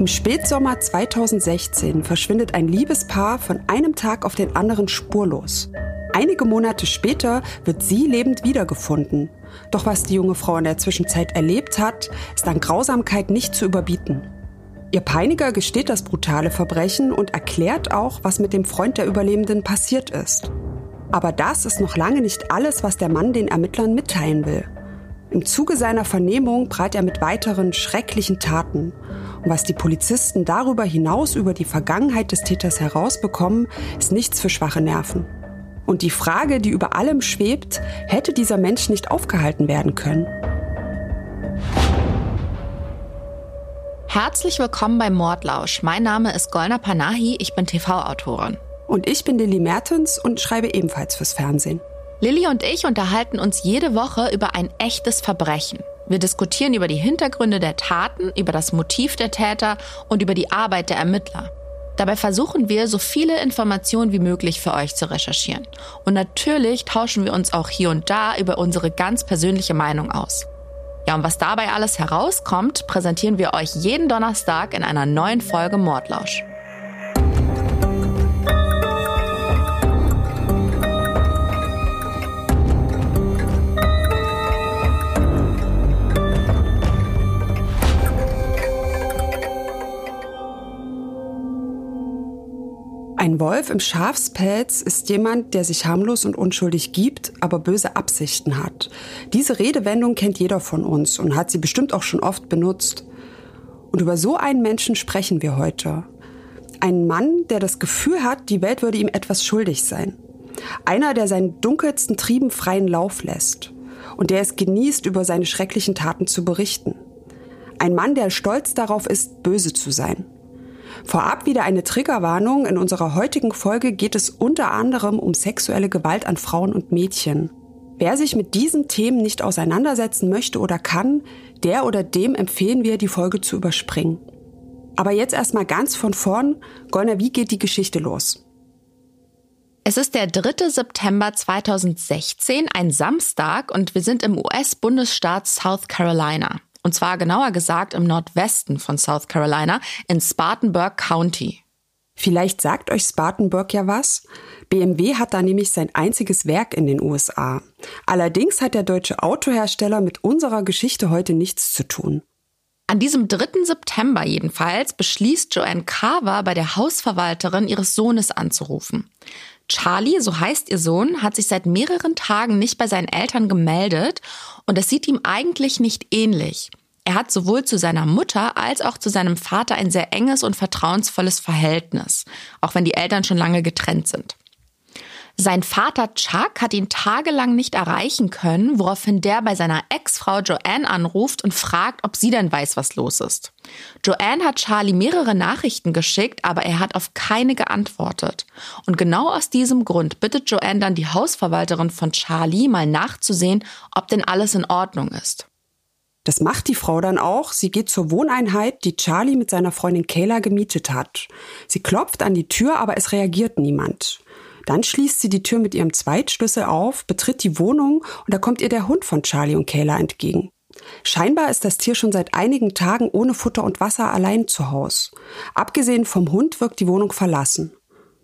Im Spätsommer 2016 verschwindet ein Liebespaar von einem Tag auf den anderen spurlos. Einige Monate später wird sie lebend wiedergefunden. Doch was die junge Frau in der Zwischenzeit erlebt hat, ist an Grausamkeit nicht zu überbieten. Ihr Peiniger gesteht das brutale Verbrechen und erklärt auch, was mit dem Freund der Überlebenden passiert ist. Aber das ist noch lange nicht alles, was der Mann den Ermittlern mitteilen will. Im Zuge seiner Vernehmung prahlt er mit weiteren schrecklichen Taten. Und was die Polizisten darüber hinaus über die Vergangenheit des Täters herausbekommen, ist nichts für schwache Nerven. Und die Frage, die über allem schwebt, hätte dieser Mensch nicht aufgehalten werden können? Herzlich willkommen bei Mordlausch. Mein Name ist Golna Panahi, ich bin TV-Autorin. Und ich bin Lilly Mertens und schreibe ebenfalls fürs Fernsehen. Lilly und ich unterhalten uns jede Woche über ein echtes Verbrechen. Wir diskutieren über die Hintergründe der Taten, über das Motiv der Täter und über die Arbeit der Ermittler. Dabei versuchen wir, so viele Informationen wie möglich für euch zu recherchieren. Und natürlich tauschen wir uns auch hier und da über unsere ganz persönliche Meinung aus. Ja, und was dabei alles herauskommt, präsentieren wir euch jeden Donnerstag in einer neuen Folge Mordlausch. Wolf im Schafspelz ist jemand, der sich harmlos und unschuldig gibt, aber böse Absichten hat. Diese Redewendung kennt jeder von uns und hat sie bestimmt auch schon oft benutzt. Und über so einen Menschen sprechen wir heute. Einen Mann, der das Gefühl hat, die Welt würde ihm etwas schuldig sein. Einer, der seinen dunkelsten Trieben freien Lauf lässt und der es genießt, über seine schrecklichen Taten zu berichten. Ein Mann, der stolz darauf ist, böse zu sein. Vorab wieder eine Triggerwarnung. In unserer heutigen Folge geht es unter anderem um sexuelle Gewalt an Frauen und Mädchen. Wer sich mit diesen Themen nicht auseinandersetzen möchte oder kann, der oder dem empfehlen wir, die Folge zu überspringen. Aber jetzt erstmal ganz von vorn. Golna, wie geht die Geschichte los? Es ist der 3. September 2016, ein Samstag, und wir sind im US-Bundesstaat South Carolina. Und zwar genauer gesagt im Nordwesten von South Carolina in Spartanburg County. Vielleicht sagt euch Spartanburg ja was. BMW hat da nämlich sein einziges Werk in den USA. Allerdings hat der deutsche Autohersteller mit unserer Geschichte heute nichts zu tun. An diesem 3. September jedenfalls beschließt Joanne Carver bei der Hausverwalterin ihres Sohnes anzurufen. Charlie, so heißt ihr Sohn, hat sich seit mehreren Tagen nicht bei seinen Eltern gemeldet und es sieht ihm eigentlich nicht ähnlich. Er hat sowohl zu seiner Mutter als auch zu seinem Vater ein sehr enges und vertrauensvolles Verhältnis, auch wenn die Eltern schon lange getrennt sind. Sein Vater Chuck hat ihn tagelang nicht erreichen können, woraufhin der bei seiner Ex-Frau Joanne anruft und fragt, ob sie denn weiß, was los ist. Joanne hat Charlie mehrere Nachrichten geschickt, aber er hat auf keine geantwortet. Und genau aus diesem Grund bittet Joanne dann die Hausverwalterin von Charlie mal nachzusehen, ob denn alles in Ordnung ist. Das macht die Frau dann auch. Sie geht zur Wohneinheit, die Charlie mit seiner Freundin Kayla gemietet hat. Sie klopft an die Tür, aber es reagiert niemand. Dann schließt sie die Tür mit ihrem Zweitschlüssel auf, betritt die Wohnung und da kommt ihr der Hund von Charlie und Kayla entgegen. Scheinbar ist das Tier schon seit einigen Tagen ohne Futter und Wasser allein zu Haus. Abgesehen vom Hund wirkt die Wohnung verlassen.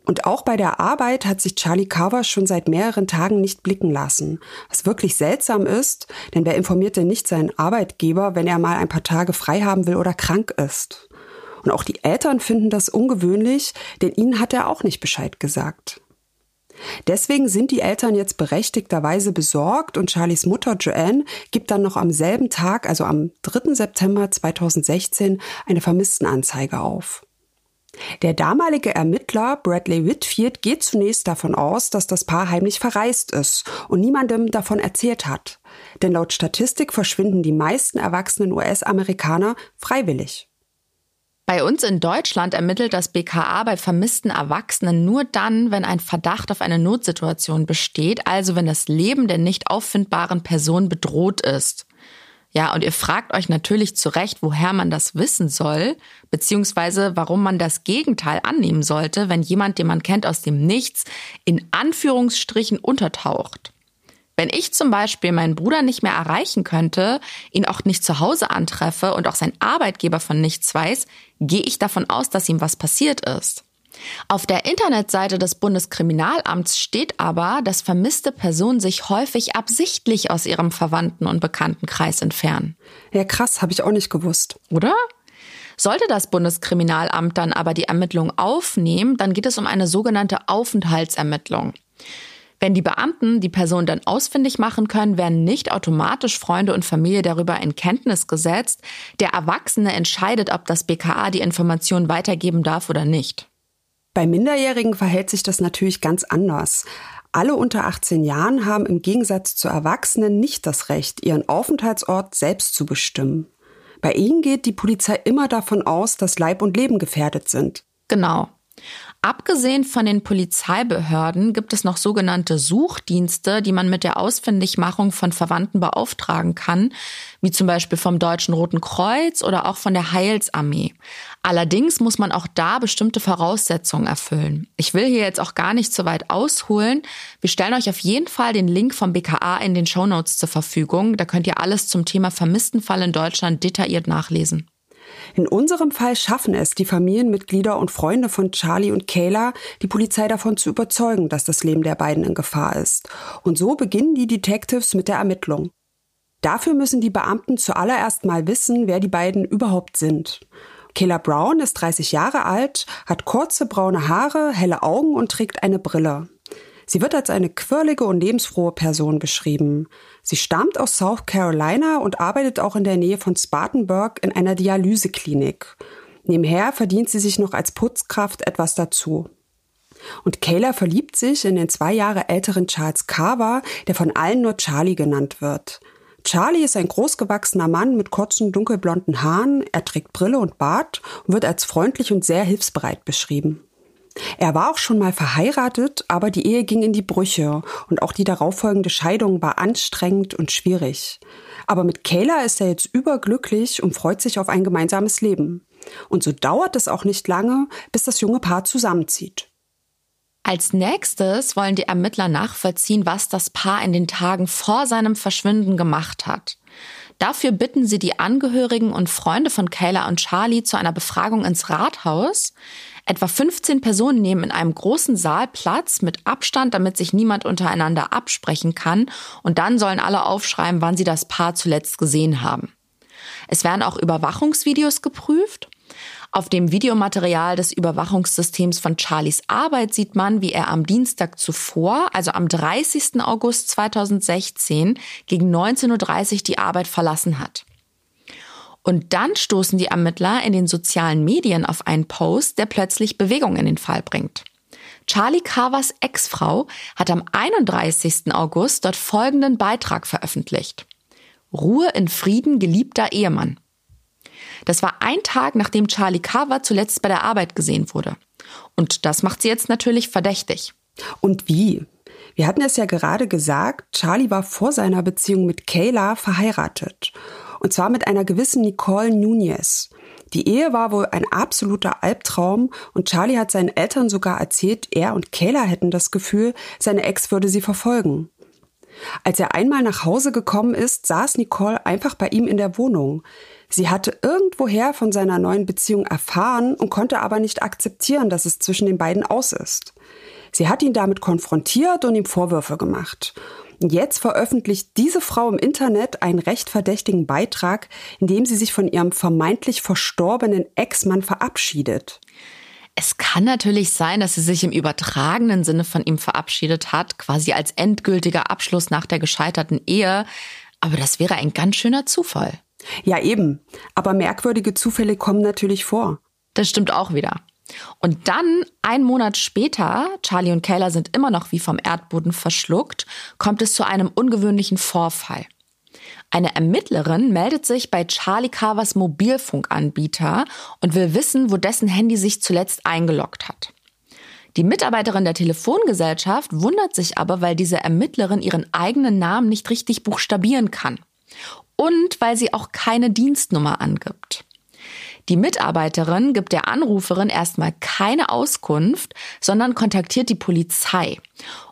Und auch bei der Arbeit hat sich Charlie Carver schon seit mehreren Tagen nicht blicken lassen. Was wirklich seltsam ist, denn wer informiert denn nicht seinen Arbeitgeber, wenn er mal ein paar Tage frei haben will oder krank ist? Und auch die Eltern finden das ungewöhnlich, denn ihnen hat er auch nicht Bescheid gesagt. Deswegen sind die Eltern jetzt berechtigterweise besorgt und Charlies Mutter Joanne gibt dann noch am selben Tag, also am 3. September 2016, eine Vermisstenanzeige auf. Der damalige Ermittler Bradley Whitfield geht zunächst davon aus, dass das Paar heimlich verreist ist und niemandem davon erzählt hat. Denn laut Statistik verschwinden die meisten erwachsenen US-Amerikaner freiwillig. Bei uns in Deutschland ermittelt das BKA bei vermissten Erwachsenen nur dann, wenn ein Verdacht auf eine Notsituation besteht, also wenn das Leben der nicht auffindbaren Person bedroht ist. Ja, und ihr fragt euch natürlich zu Recht, woher man das wissen soll, beziehungsweise warum man das Gegenteil annehmen sollte, wenn jemand, den man kennt aus dem Nichts, in Anführungsstrichen untertaucht. Wenn ich zum Beispiel meinen Bruder nicht mehr erreichen könnte, ihn auch nicht zu Hause antreffe und auch sein Arbeitgeber von nichts weiß, gehe ich davon aus, dass ihm was passiert ist. Auf der Internetseite des Bundeskriminalamts steht aber, dass vermisste Personen sich häufig absichtlich aus ihrem Verwandten- und Bekanntenkreis entfernen. Ja, krass, habe ich auch nicht gewusst. Oder? Sollte das Bundeskriminalamt dann aber die Ermittlung aufnehmen, dann geht es um eine sogenannte Aufenthaltsermittlung. Wenn die Beamten die Person dann ausfindig machen können, werden nicht automatisch Freunde und Familie darüber in Kenntnis gesetzt. Der Erwachsene entscheidet, ob das BKA die Information weitergeben darf oder nicht. Bei Minderjährigen verhält sich das natürlich ganz anders. Alle unter 18 Jahren haben im Gegensatz zu Erwachsenen nicht das Recht, ihren Aufenthaltsort selbst zu bestimmen. Bei ihnen geht die Polizei immer davon aus, dass Leib und Leben gefährdet sind. Genau. Abgesehen von den Polizeibehörden gibt es noch sogenannte Suchdienste, die man mit der Ausfindigmachung von Verwandten beauftragen kann, wie zum Beispiel vom Deutschen Roten Kreuz oder auch von der Heilsarmee. Allerdings muss man auch da bestimmte Voraussetzungen erfüllen. Ich will hier jetzt auch gar nicht zu weit ausholen. Wir stellen euch auf jeden Fall den Link vom BKA in den Shownotes zur Verfügung. Da könnt ihr alles zum Thema Vermisstenfall in Deutschland detailliert nachlesen. In unserem Fall schaffen es die Familienmitglieder und Freunde von Charlie und Kayla, die Polizei davon zu überzeugen, dass das Leben der beiden in Gefahr ist. Und so beginnen die Detectives mit der Ermittlung. Dafür müssen die Beamten zuallererst mal wissen, wer die beiden überhaupt sind. Kayla Brown ist 30 Jahre alt, hat kurze braune Haare, helle Augen und trägt eine Brille. Sie wird als eine quirlige und lebensfrohe Person beschrieben. Sie stammt aus South Carolina und arbeitet auch in der Nähe von Spartanburg in einer Dialyseklinik. Nebenher verdient sie sich noch als Putzkraft etwas dazu. Und Kayla verliebt sich in den zwei Jahre älteren Charles Carver, der von allen nur Charlie genannt wird. Charlie ist ein großgewachsener Mann mit kurzen dunkelblonden Haaren, er trägt Brille und Bart und wird als freundlich und sehr hilfsbereit beschrieben. Er war auch schon mal verheiratet, aber die Ehe ging in die Brüche und auch die darauffolgende Scheidung war anstrengend und schwierig. Aber mit Kayla ist er jetzt überglücklich und freut sich auf ein gemeinsames Leben. Und so dauert es auch nicht lange, bis das junge Paar zusammenzieht. Als nächstes wollen die Ermittler nachvollziehen, was das Paar in den Tagen vor seinem Verschwinden gemacht hat. Dafür bitten sie die Angehörigen und Freunde von Kayla und Charlie zu einer Befragung ins Rathaus. Etwa 15 Personen nehmen in einem großen Saal Platz mit Abstand, damit sich niemand untereinander absprechen kann. Und dann sollen alle aufschreiben, wann sie das Paar zuletzt gesehen haben. Es werden auch Überwachungsvideos geprüft. Auf dem Videomaterial des Überwachungssystems von Charlies Arbeit sieht man, wie er am Dienstag zuvor, also am 30. August 2016, gegen 19.30 Uhr die Arbeit verlassen hat. Und dann stoßen die Ermittler in den sozialen Medien auf einen Post, der plötzlich Bewegung in den Fall bringt. Charlie Carvers Ex-Frau hat am 31. August dort folgenden Beitrag veröffentlicht. Ruhe in Frieden, geliebter Ehemann. Das war ein Tag, nachdem Charlie Carver zuletzt bei der Arbeit gesehen wurde. Und das macht sie jetzt natürlich verdächtig. Und wie? Wir hatten es ja gerade gesagt, Charlie war vor seiner Beziehung mit Kayla verheiratet. Und zwar mit einer gewissen Nicole Nunez. Die Ehe war wohl ein absoluter Albtraum und Charlie hat seinen Eltern sogar erzählt, er und Kayla hätten das Gefühl, seine Ex würde sie verfolgen. Als er einmal nach Hause gekommen ist, saß Nicole einfach bei ihm in der Wohnung. Sie hatte irgendwoher von seiner neuen Beziehung erfahren und konnte aber nicht akzeptieren, dass es zwischen den beiden aus ist. Sie hat ihn damit konfrontiert und ihm Vorwürfe gemacht. Jetzt veröffentlicht diese Frau im Internet einen recht verdächtigen Beitrag, in dem sie sich von ihrem vermeintlich verstorbenen Ex-Mann verabschiedet. Es kann natürlich sein, dass sie sich im übertragenen Sinne von ihm verabschiedet hat, quasi als endgültiger Abschluss nach der gescheiterten Ehe. Aber das wäre ein ganz schöner Zufall. Ja, eben. Aber merkwürdige Zufälle kommen natürlich vor. Das stimmt auch wieder. Und dann, ein Monat später, Charlie und Kayla sind immer noch wie vom Erdboden verschluckt, kommt es zu einem ungewöhnlichen Vorfall. Eine Ermittlerin meldet sich bei Charlie Carvers Mobilfunkanbieter und will wissen, wo dessen Handy sich zuletzt eingeloggt hat. Die Mitarbeiterin der Telefongesellschaft wundert sich aber, weil diese Ermittlerin ihren eigenen Namen nicht richtig buchstabieren kann. Und weil sie auch keine Dienstnummer angibt. Die Mitarbeiterin gibt der Anruferin erstmal keine Auskunft, sondern kontaktiert die Polizei.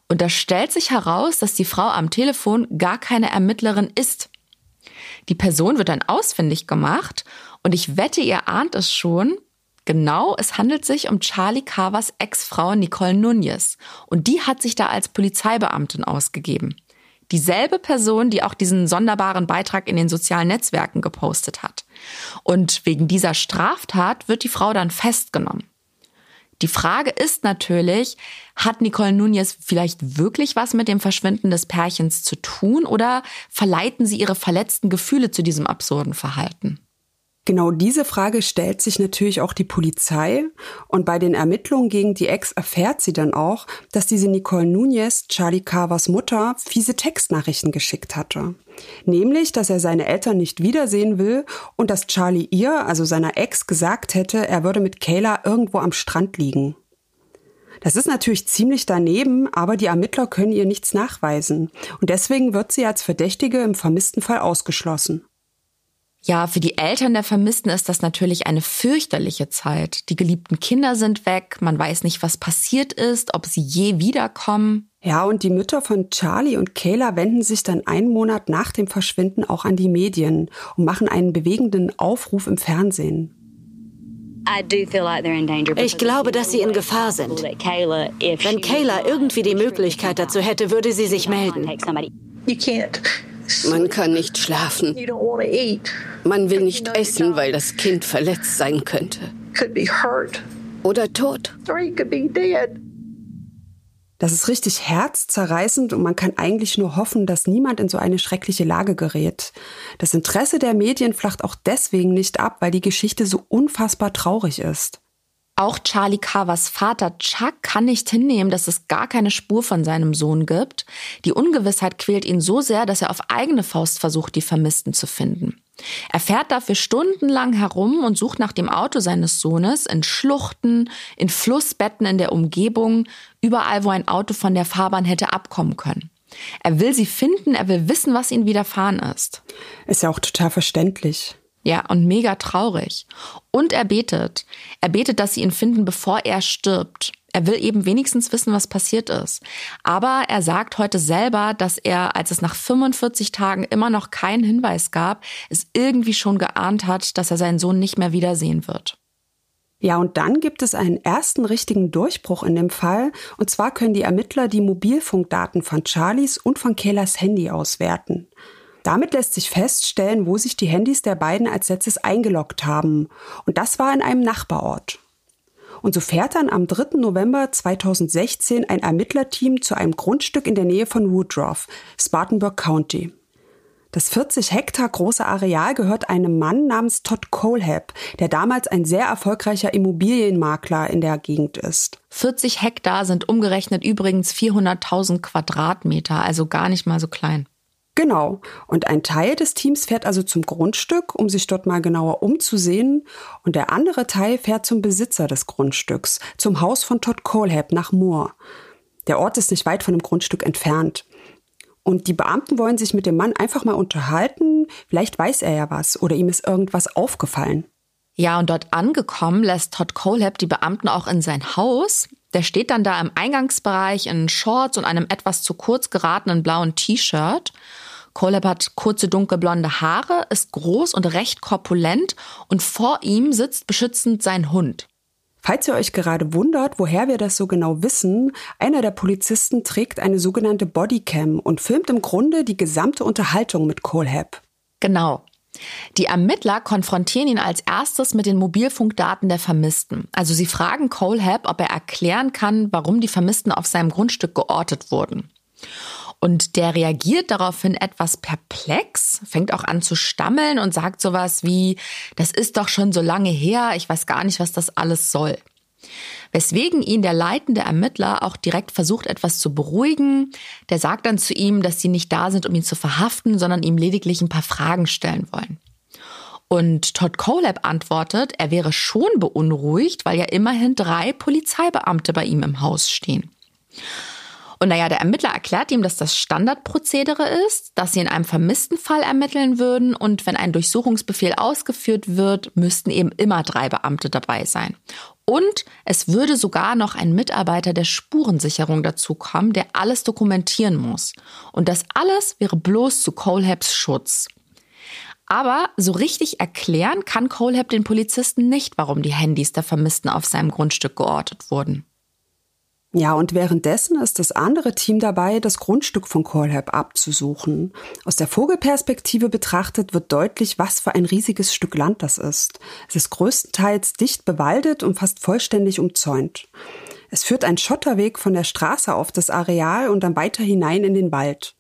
Und da stellt sich heraus, dass die Frau am Telefon gar keine Ermittlerin ist. Die Person wird dann ausfindig gemacht und ich wette, ihr ahnt es schon. Genau, es handelt sich um Charlie Carvers Ex-Frau Nicole Nunez und die hat sich da als Polizeibeamtin ausgegeben. Dieselbe Person, die auch diesen sonderbaren Beitrag in den sozialen Netzwerken gepostet hat. Und wegen dieser Straftat wird die Frau dann festgenommen. Die Frage ist natürlich, hat Nicole Nunez vielleicht wirklich was mit dem Verschwinden des Pärchens zu tun oder verleiten sie ihre verletzten Gefühle zu diesem absurden Verhalten? Genau diese Frage stellt sich natürlich auch die Polizei. Und bei den Ermittlungen gegen die Ex erfährt sie dann auch, dass diese Nicole Nunez, Charlie Carvers Mutter, fiese Textnachrichten geschickt hatte. Nämlich, dass er seine Eltern nicht wiedersehen will und dass Charlie ihr, also seiner Ex, gesagt hätte, er würde mit Kayla irgendwo am Strand liegen. Das ist natürlich ziemlich daneben, aber die Ermittler können ihr nichts nachweisen. Und deswegen wird sie als Verdächtige im vermissten Fall ausgeschlossen. Ja, für die Eltern der Vermissten ist das natürlich eine fürchterliche Zeit. Die geliebten Kinder sind weg, man weiß nicht, was passiert ist, ob sie je wiederkommen. Ja, und die Mütter von Charlie und Kayla wenden sich dann einen Monat nach dem Verschwinden auch an die Medien und machen einen bewegenden Aufruf im Fernsehen. Ich glaube, dass sie in Gefahr sind. Wenn Kayla irgendwie die Möglichkeit dazu hätte, würde sie sich melden. Man kann nicht schlafen. Man will nicht essen, weil das Kind verletzt sein könnte. Oder tot. Das ist richtig herzzerreißend und man kann eigentlich nur hoffen, dass niemand in so eine schreckliche Lage gerät. Das Interesse der Medien flacht auch deswegen nicht ab, weil die Geschichte so unfassbar traurig ist. Auch Charlie Carvers Vater Chuck kann nicht hinnehmen, dass es gar keine Spur von seinem Sohn gibt. Die Ungewissheit quält ihn so sehr, dass er auf eigene Faust versucht, die Vermissten zu finden. Er fährt dafür stundenlang herum und sucht nach dem Auto seines Sohnes in Schluchten, in Flussbetten in der Umgebung, überall, wo ein Auto von der Fahrbahn hätte abkommen können. Er will sie finden, er will wissen, was ihnen widerfahren ist. Ist ja auch total verständlich. Ja, und mega traurig. Und er betet. Er betet, dass sie ihn finden, bevor er stirbt. Er will eben wenigstens wissen, was passiert ist. Aber er sagt heute selber, dass er, als es nach 45 Tagen immer noch keinen Hinweis gab, es irgendwie schon geahnt hat, dass er seinen Sohn nicht mehr wiedersehen wird. Ja, und dann gibt es einen ersten richtigen Durchbruch in dem Fall. Und zwar können die Ermittler die Mobilfunkdaten von Charlies und von Kaylas Handy auswerten. Damit lässt sich feststellen, wo sich die Handys der beiden als letztes eingeloggt haben. Und das war in einem Nachbarort. Und so fährt dann am 3. November 2016 ein Ermittlerteam zu einem Grundstück in der Nähe von Woodruff, Spartanburg County. Das 40 Hektar große Areal gehört einem Mann namens Todd Colehab, der damals ein sehr erfolgreicher Immobilienmakler in der Gegend ist. 40 Hektar sind umgerechnet übrigens 400.000 Quadratmeter, also gar nicht mal so klein. Genau. Und ein Teil des Teams fährt also zum Grundstück, um sich dort mal genauer umzusehen. Und der andere Teil fährt zum Besitzer des Grundstücks, zum Haus von Todd Colehab nach Moore. Der Ort ist nicht weit von dem Grundstück entfernt. Und die Beamten wollen sich mit dem Mann einfach mal unterhalten. Vielleicht weiß er ja was oder ihm ist irgendwas aufgefallen. Ja, und dort angekommen lässt Todd Colehab die Beamten auch in sein Haus. Der steht dann da im Eingangsbereich in Shorts und einem etwas zu kurz geratenen blauen T-Shirt. Coleb hat kurze dunkelblonde Haare, ist groß und recht korpulent und vor ihm sitzt beschützend sein Hund. Falls ihr euch gerade wundert, woher wir das so genau wissen, einer der Polizisten trägt eine sogenannte Bodycam und filmt im Grunde die gesamte Unterhaltung mit Colehab. Genau. Die Ermittler konfrontieren ihn als erstes mit den Mobilfunkdaten der Vermissten. Also sie fragen Colehab, ob er erklären kann, warum die Vermissten auf seinem Grundstück geortet wurden. Und der reagiert daraufhin etwas perplex, fängt auch an zu stammeln und sagt sowas wie, das ist doch schon so lange her, ich weiß gar nicht, was das alles soll. Weswegen ihn der leitende Ermittler auch direkt versucht, etwas zu beruhigen. Der sagt dann zu ihm, dass sie nicht da sind, um ihn zu verhaften, sondern ihm lediglich ein paar Fragen stellen wollen. Und Todd Colab antwortet, er wäre schon beunruhigt, weil ja immerhin drei Polizeibeamte bei ihm im Haus stehen. Und naja, der Ermittler erklärt ihm, dass das Standardprozedere ist, dass sie in einem vermissten Fall ermitteln würden und wenn ein Durchsuchungsbefehl ausgeführt wird, müssten eben immer drei Beamte dabei sein. Und es würde sogar noch ein Mitarbeiter der Spurensicherung dazukommen, der alles dokumentieren muss. Und das alles wäre bloß zu Colhabs Schutz. Aber so richtig erklären kann Colehab den Polizisten nicht, warum die Handys der Vermissten auf seinem Grundstück geortet wurden. Ja, und währenddessen ist das andere Team dabei, das Grundstück von Colehab abzusuchen. Aus der Vogelperspektive betrachtet wird deutlich, was für ein riesiges Stück Land das ist. Es ist größtenteils dicht bewaldet und fast vollständig umzäunt. Es führt ein Schotterweg von der Straße auf das Areal und dann weiter hinein in den Wald.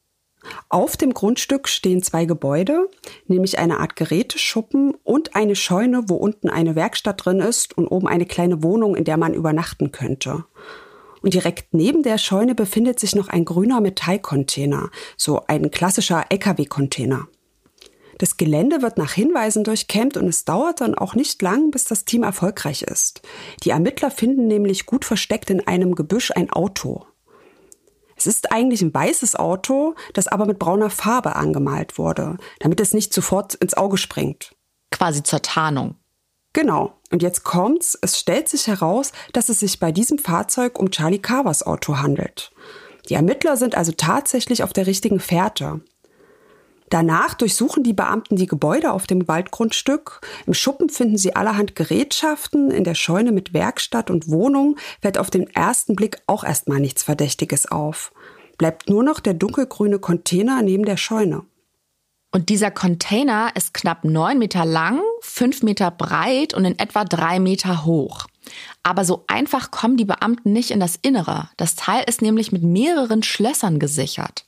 Auf dem Grundstück stehen zwei Gebäude, nämlich eine Art Geräteschuppen und eine Scheune, wo unten eine Werkstatt drin ist und oben eine kleine Wohnung, in der man übernachten könnte. Und direkt neben der Scheune befindet sich noch ein grüner Metallcontainer, so ein klassischer LKW-Container. Das Gelände wird nach Hinweisen durchkämmt und es dauert dann auch nicht lang, bis das Team erfolgreich ist. Die Ermittler finden nämlich gut versteckt in einem Gebüsch ein Auto. Es ist eigentlich ein weißes Auto, das aber mit brauner Farbe angemalt wurde, damit es nicht sofort ins Auge springt. Quasi zur Tarnung. Genau. Und jetzt kommt's. Es stellt sich heraus, dass es sich bei diesem Fahrzeug um Charlie Carvers Auto handelt. Die Ermittler sind also tatsächlich auf der richtigen Fährte. Danach durchsuchen die Beamten die Gebäude auf dem Waldgrundstück. Im Schuppen finden sie allerhand Gerätschaften. In der Scheune mit Werkstatt und Wohnung fällt auf den ersten Blick auch erstmal nichts Verdächtiges auf. Bleibt nur noch der dunkelgrüne Container neben der Scheune. Und dieser Container ist knapp neun Meter lang, fünf Meter breit und in etwa drei Meter hoch. Aber so einfach kommen die Beamten nicht in das Innere. Das Teil ist nämlich mit mehreren Schlössern gesichert.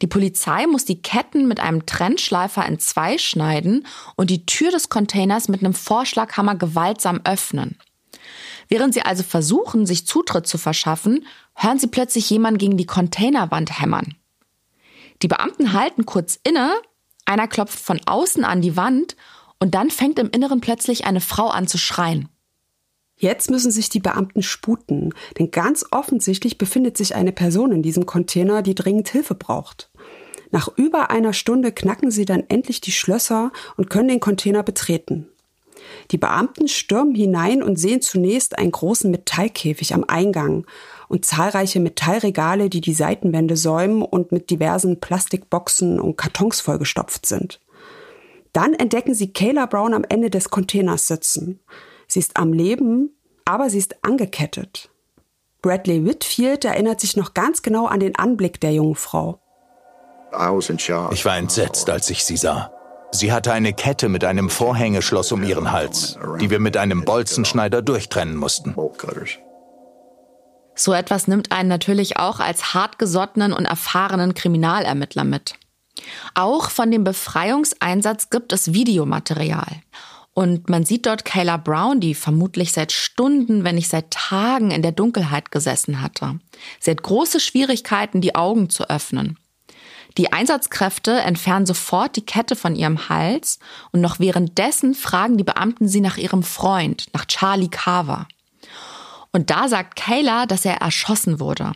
Die Polizei muss die Ketten mit einem Trennschleifer in zwei schneiden und die Tür des Containers mit einem Vorschlaghammer gewaltsam öffnen. Während sie also versuchen, sich Zutritt zu verschaffen, hören sie plötzlich jemanden gegen die Containerwand hämmern. Die Beamten halten kurz inne einer klopft von außen an die Wand und dann fängt im Inneren plötzlich eine Frau an zu schreien. Jetzt müssen sich die Beamten sputen, denn ganz offensichtlich befindet sich eine Person in diesem Container, die dringend Hilfe braucht. Nach über einer Stunde knacken sie dann endlich die Schlösser und können den Container betreten. Die Beamten stürmen hinein und sehen zunächst einen großen Metallkäfig am Eingang und zahlreiche Metallregale, die die Seitenwände säumen und mit diversen Plastikboxen und Kartons vollgestopft sind. Dann entdecken sie Kayla Brown am Ende des Containers sitzen. Sie ist am Leben, aber sie ist angekettet. Bradley Whitfield erinnert sich noch ganz genau an den Anblick der jungen Frau. Ich war entsetzt, als ich sie sah. Sie hatte eine Kette mit einem Vorhängeschloss um ihren Hals, die wir mit einem Bolzenschneider durchtrennen mussten. So etwas nimmt einen natürlich auch als hartgesottenen und erfahrenen Kriminalermittler mit. Auch von dem Befreiungseinsatz gibt es Videomaterial. Und man sieht dort Kayla Brown, die vermutlich seit Stunden, wenn nicht seit Tagen in der Dunkelheit gesessen hatte. Sie hat große Schwierigkeiten, die Augen zu öffnen. Die Einsatzkräfte entfernen sofort die Kette von ihrem Hals und noch währenddessen fragen die Beamten sie nach ihrem Freund, nach Charlie Carver. Und da sagt Kayla, dass er erschossen wurde.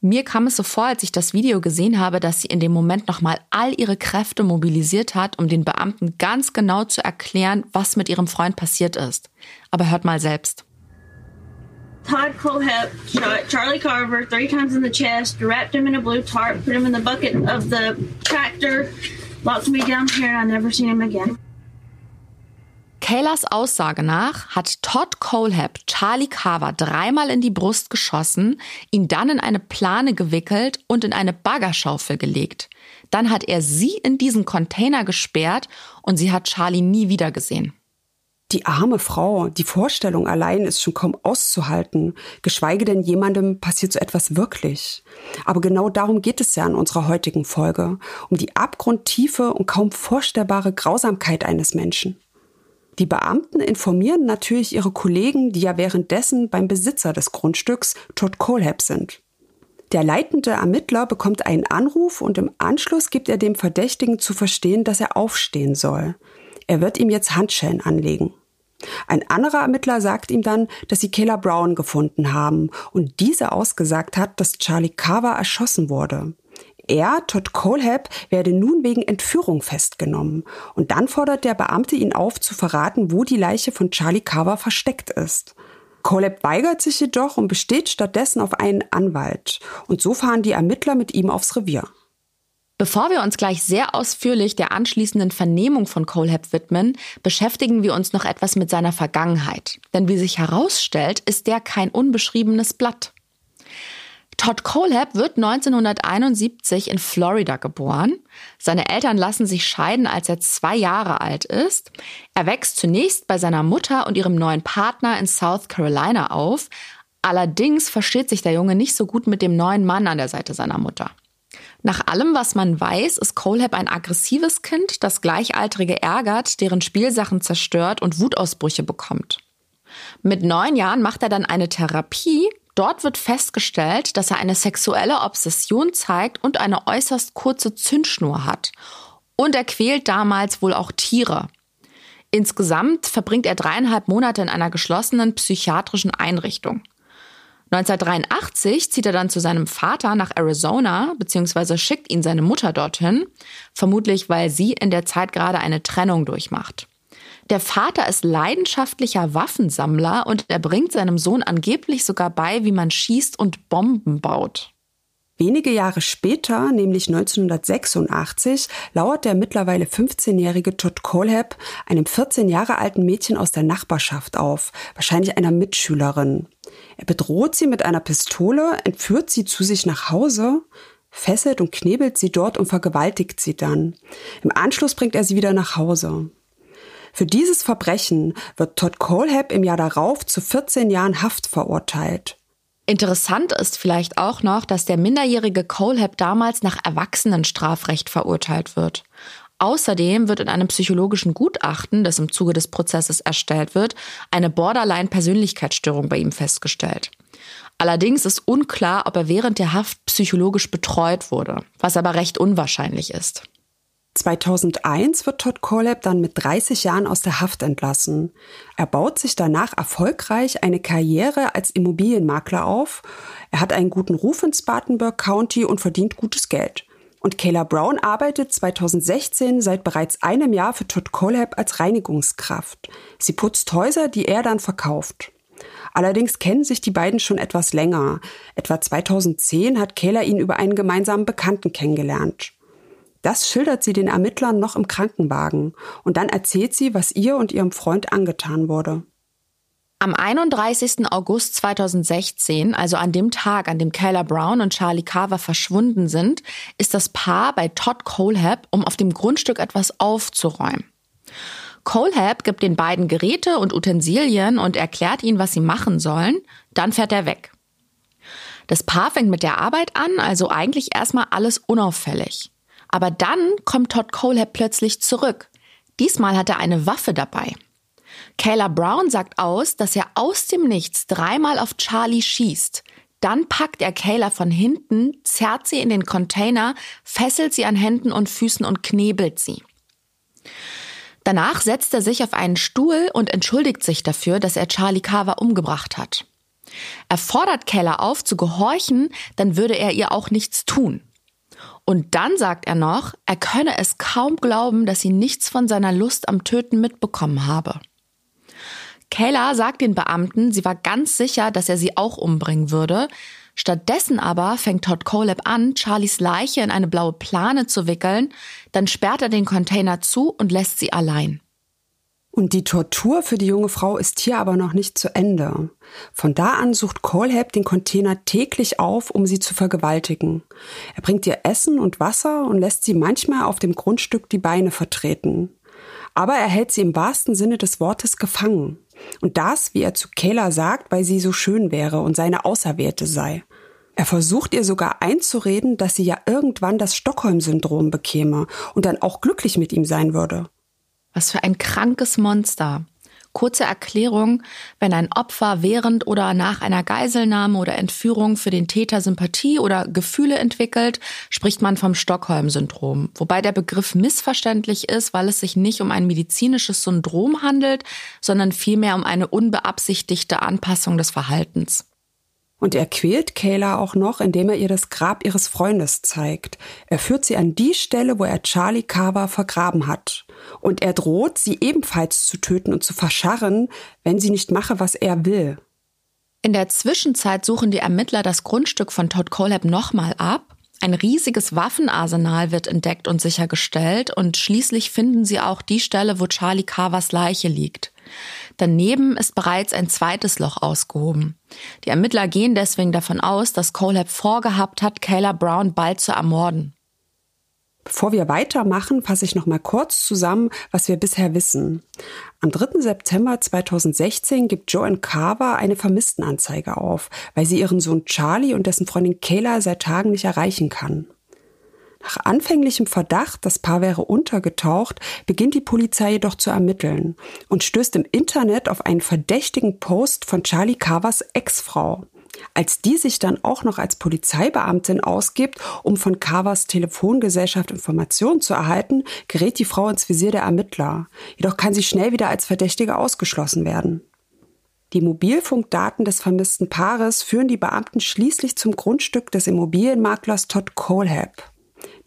Mir kam es so vor, als ich das Video gesehen habe, dass sie in dem Moment nochmal all ihre Kräfte mobilisiert hat, um den Beamten ganz genau zu erklären, was mit ihrem Freund passiert ist. Aber hört mal selbst. Todd Colehep shot Charlie Carver three times in the chest, wrapped him in a blue tarp, put him in the bucket of the tractor, locked me down here, and I never seen him again. Kaylers Aussage nach hat Todd Colehab Charlie Carver dreimal in die Brust geschossen, ihn dann in eine Plane gewickelt und in eine Baggerschaufel gelegt. Dann hat er sie in diesen Container gesperrt und sie hat Charlie nie wieder gesehen. Die arme Frau, die Vorstellung allein ist schon kaum auszuhalten, geschweige denn jemandem passiert so etwas wirklich. Aber genau darum geht es ja in unserer heutigen Folge, um die abgrundtiefe und kaum vorstellbare Grausamkeit eines Menschen. Die Beamten informieren natürlich ihre Kollegen, die ja währenddessen beim Besitzer des Grundstücks Todd Colehab sind. Der leitende Ermittler bekommt einen Anruf und im Anschluss gibt er dem Verdächtigen zu verstehen, dass er aufstehen soll. Er wird ihm jetzt Handschellen anlegen. Ein anderer Ermittler sagt ihm dann, dass sie Kayla Brown gefunden haben und diese ausgesagt hat, dass Charlie Carver erschossen wurde. Er, Todd Colehab, werde nun wegen Entführung festgenommen. Und dann fordert der Beamte ihn auf, zu verraten, wo die Leiche von Charlie Carver versteckt ist. Coleb weigert sich jedoch und besteht stattdessen auf einen Anwalt. Und so fahren die Ermittler mit ihm aufs Revier. Bevor wir uns gleich sehr ausführlich der anschließenden Vernehmung von Colehab widmen, beschäftigen wir uns noch etwas mit seiner Vergangenheit. Denn wie sich herausstellt, ist der kein unbeschriebenes Blatt. Todd Colehab wird 1971 in Florida geboren. Seine Eltern lassen sich scheiden, als er zwei Jahre alt ist. Er wächst zunächst bei seiner Mutter und ihrem neuen Partner in South Carolina auf. Allerdings versteht sich der Junge nicht so gut mit dem neuen Mann an der Seite seiner Mutter. Nach allem, was man weiß, ist Colehab ein aggressives Kind, das Gleichaltrige ärgert, deren Spielsachen zerstört und Wutausbrüche bekommt. Mit neun Jahren macht er dann eine Therapie. Dort wird festgestellt, dass er eine sexuelle Obsession zeigt und eine äußerst kurze Zündschnur hat. Und er quält damals wohl auch Tiere. Insgesamt verbringt er dreieinhalb Monate in einer geschlossenen psychiatrischen Einrichtung. 1983 zieht er dann zu seinem Vater nach Arizona, beziehungsweise schickt ihn seine Mutter dorthin, vermutlich weil sie in der Zeit gerade eine Trennung durchmacht. Der Vater ist leidenschaftlicher Waffensammler und er bringt seinem Sohn angeblich sogar bei, wie man schießt und Bomben baut. Wenige Jahre später, nämlich 1986, lauert der mittlerweile 15-jährige Todd Colehab einem 14 Jahre alten Mädchen aus der Nachbarschaft auf, wahrscheinlich einer Mitschülerin. Er bedroht sie mit einer Pistole, entführt sie zu sich nach Hause, fesselt und knebelt sie dort und vergewaltigt sie dann. Im Anschluss bringt er sie wieder nach Hause. Für dieses Verbrechen wird Todd Colehab im Jahr darauf zu 14 Jahren Haft verurteilt. Interessant ist vielleicht auch noch, dass der minderjährige Colehab damals nach Erwachsenenstrafrecht verurteilt wird. Außerdem wird in einem psychologischen Gutachten, das im Zuge des Prozesses erstellt wird, eine Borderline-Persönlichkeitsstörung bei ihm festgestellt. Allerdings ist unklar, ob er während der Haft psychologisch betreut wurde, was aber recht unwahrscheinlich ist. 2001 wird Todd Coleb dann mit 30 Jahren aus der Haft entlassen. Er baut sich danach erfolgreich eine Karriere als Immobilienmakler auf. Er hat einen guten Ruf in Spartanburg County und verdient gutes Geld. Und Kayla Brown arbeitet 2016 seit bereits einem Jahr für Todd Coleb als Reinigungskraft. Sie putzt Häuser, die er dann verkauft. Allerdings kennen sich die beiden schon etwas länger. Etwa 2010 hat Kayla ihn über einen gemeinsamen Bekannten kennengelernt. Das schildert sie den Ermittlern noch im Krankenwagen und dann erzählt sie, was ihr und ihrem Freund angetan wurde. Am 31. August 2016, also an dem Tag, an dem Kayla Brown und Charlie Carver verschwunden sind, ist das Paar bei Todd Colehab, um auf dem Grundstück etwas aufzuräumen. Colehab gibt den beiden Geräte und Utensilien und erklärt ihnen, was sie machen sollen, dann fährt er weg. Das Paar fängt mit der Arbeit an, also eigentlich erstmal alles unauffällig. Aber dann kommt Todd Colehab plötzlich zurück. Diesmal hat er eine Waffe dabei. Kayla Brown sagt aus, dass er aus dem Nichts dreimal auf Charlie schießt. Dann packt er Kayla von hinten, zerrt sie in den Container, fesselt sie an Händen und Füßen und knebelt sie. Danach setzt er sich auf einen Stuhl und entschuldigt sich dafür, dass er Charlie Carver umgebracht hat. Er fordert Kayla auf zu gehorchen, dann würde er ihr auch nichts tun. Und dann sagt er noch, er könne es kaum glauben, dass sie nichts von seiner Lust am Töten mitbekommen habe. Kayla sagt den Beamten, sie war ganz sicher, dass er sie auch umbringen würde. Stattdessen aber fängt Todd Coleb an, Charlies Leiche in eine blaue Plane zu wickeln, dann sperrt er den Container zu und lässt sie allein. Und die Tortur für die junge Frau ist hier aber noch nicht zu Ende. Von da an sucht Colehab den Container täglich auf, um sie zu vergewaltigen. Er bringt ihr Essen und Wasser und lässt sie manchmal auf dem Grundstück die Beine vertreten. Aber er hält sie im wahrsten Sinne des Wortes gefangen. Und das, wie er zu Kayla sagt, weil sie so schön wäre und seine Auserwählte sei. Er versucht ihr sogar einzureden, dass sie ja irgendwann das Stockholm-Syndrom bekäme und dann auch glücklich mit ihm sein würde. Was für ein krankes Monster. Kurze Erklärung, wenn ein Opfer während oder nach einer Geiselnahme oder Entführung für den Täter Sympathie oder Gefühle entwickelt, spricht man vom Stockholm-Syndrom. Wobei der Begriff missverständlich ist, weil es sich nicht um ein medizinisches Syndrom handelt, sondern vielmehr um eine unbeabsichtigte Anpassung des Verhaltens. Und er quält Kayla auch noch, indem er ihr das Grab ihres Freundes zeigt. Er führt sie an die Stelle, wo er Charlie Carver vergraben hat. Und er droht, sie ebenfalls zu töten und zu verscharren, wenn sie nicht mache, was er will. In der Zwischenzeit suchen die Ermittler das Grundstück von Todd Colab nochmal ab. Ein riesiges Waffenarsenal wird entdeckt und sichergestellt und schließlich finden sie auch die Stelle, wo Charlie Carvers Leiche liegt. Daneben ist bereits ein zweites Loch ausgehoben. Die Ermittler gehen deswegen davon aus, dass Colab vorgehabt hat, Kayla Brown bald zu ermorden. Bevor wir weitermachen, fasse ich noch mal kurz zusammen, was wir bisher wissen. Am 3. September 2016 gibt Joanne Carver eine Vermisstenanzeige auf, weil sie ihren Sohn Charlie und dessen Freundin Kayla seit Tagen nicht erreichen kann. Nach anfänglichem Verdacht, das Paar wäre untergetaucht, beginnt die Polizei jedoch zu ermitteln und stößt im Internet auf einen verdächtigen Post von Charlie Carvers Ex-Frau. Als die sich dann auch noch als Polizeibeamtin ausgibt, um von Carvers Telefongesellschaft Informationen zu erhalten, gerät die Frau ins Visier der Ermittler. Jedoch kann sie schnell wieder als Verdächtige ausgeschlossen werden. Die Mobilfunkdaten des vermissten Paares führen die Beamten schließlich zum Grundstück des Immobilienmaklers Todd Colehab.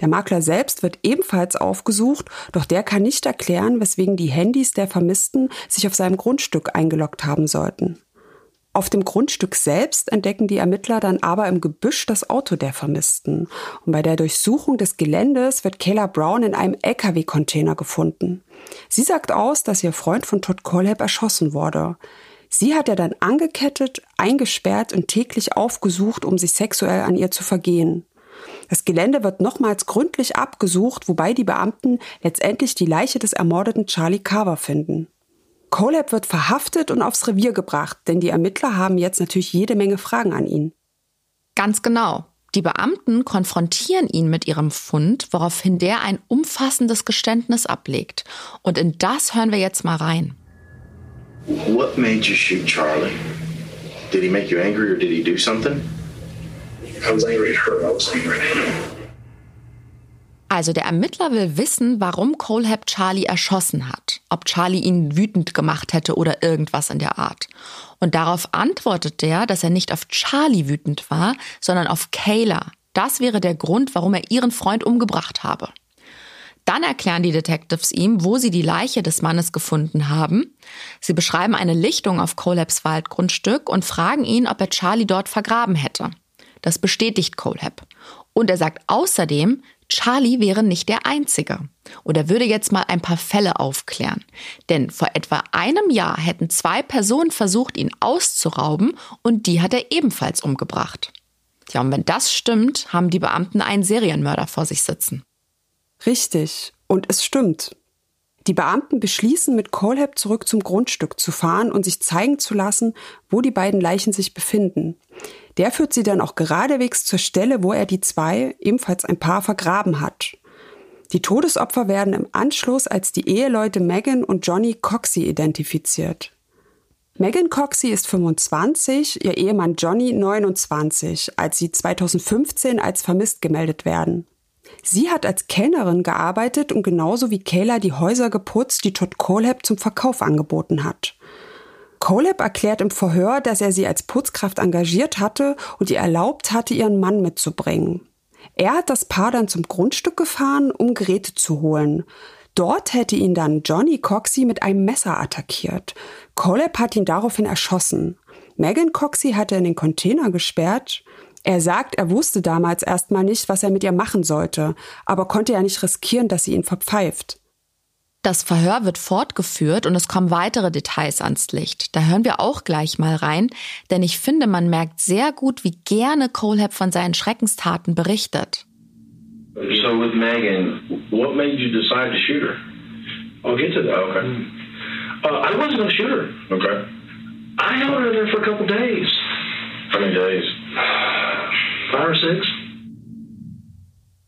Der Makler selbst wird ebenfalls aufgesucht, doch der kann nicht erklären, weswegen die Handys der Vermissten sich auf seinem Grundstück eingeloggt haben sollten. Auf dem Grundstück selbst entdecken die Ermittler dann aber im Gebüsch das Auto der Vermissten. Und bei der Durchsuchung des Geländes wird Kayla Brown in einem LKW-Container gefunden. Sie sagt aus, dass ihr Freund von Todd Colab erschossen wurde. Sie hat er dann angekettet, eingesperrt und täglich aufgesucht, um sich sexuell an ihr zu vergehen. Das Gelände wird nochmals gründlich abgesucht, wobei die Beamten letztendlich die Leiche des ermordeten Charlie Carver finden. Colab wird verhaftet und aufs Revier gebracht, denn die Ermittler haben jetzt natürlich jede Menge Fragen an ihn. Ganz genau. Die Beamten konfrontieren ihn mit ihrem Fund, woraufhin der ein umfassendes Geständnis ablegt. Und in das hören wir jetzt mal rein. What made you shoot Charlie? Did he make you angry or did he do something? Also der Ermittler will wissen, warum Colehab Charlie erschossen hat, ob Charlie ihn wütend gemacht hätte oder irgendwas in der Art. Und darauf antwortet der, dass er nicht auf Charlie wütend war, sondern auf Kayla. Das wäre der Grund, warum er ihren Freund umgebracht habe. Dann erklären die Detectives ihm, wo sie die Leiche des Mannes gefunden haben. Sie beschreiben eine Lichtung auf Colabs Waldgrundstück und fragen ihn, ob er Charlie dort vergraben hätte. Das bestätigt Colab. Und er sagt außerdem, Charlie wäre nicht der Einzige. Und er würde jetzt mal ein paar Fälle aufklären. Denn vor etwa einem Jahr hätten zwei Personen versucht, ihn auszurauben und die hat er ebenfalls umgebracht. Ja, und wenn das stimmt, haben die Beamten einen Serienmörder vor sich sitzen. Richtig. Und es stimmt. Die Beamten beschließen, mit Colehab zurück zum Grundstück zu fahren und sich zeigen zu lassen, wo die beiden Leichen sich befinden. Der führt sie dann auch geradewegs zur Stelle, wo er die zwei, ebenfalls ein Paar, vergraben hat. Die Todesopfer werden im Anschluss als die Eheleute Megan und Johnny Coxey identifiziert. Megan Coxey ist 25, ihr Ehemann Johnny 29, als sie 2015 als vermisst gemeldet werden. Sie hat als Kellnerin gearbeitet und genauso wie Kayla die Häuser geputzt, die Todd Colehab zum Verkauf angeboten hat. Coleb erklärt im Verhör, dass er sie als Putzkraft engagiert hatte und ihr erlaubt hatte, ihren Mann mitzubringen. Er hat das Paar dann zum Grundstück gefahren, um Geräte zu holen. Dort hätte ihn dann Johnny Coxey mit einem Messer attackiert. Coleb hat ihn daraufhin erschossen. Megan Coxey hat er in den Container gesperrt. Er sagt, er wusste damals erstmal nicht, was er mit ihr machen sollte, aber konnte ja nicht riskieren, dass sie ihn verpfeift. Das Verhör wird fortgeführt und es kommen weitere Details ans Licht. Da hören wir auch gleich mal rein, denn ich finde, man merkt sehr gut, wie gerne Colehab von seinen Schreckenstaten berichtet. So with Megan, what made you decide to shoot her? I'll get to that. Okay. Uh, I wasn't gonna shoot her. Okay. I held her there for a couple days. How many days? Five or six.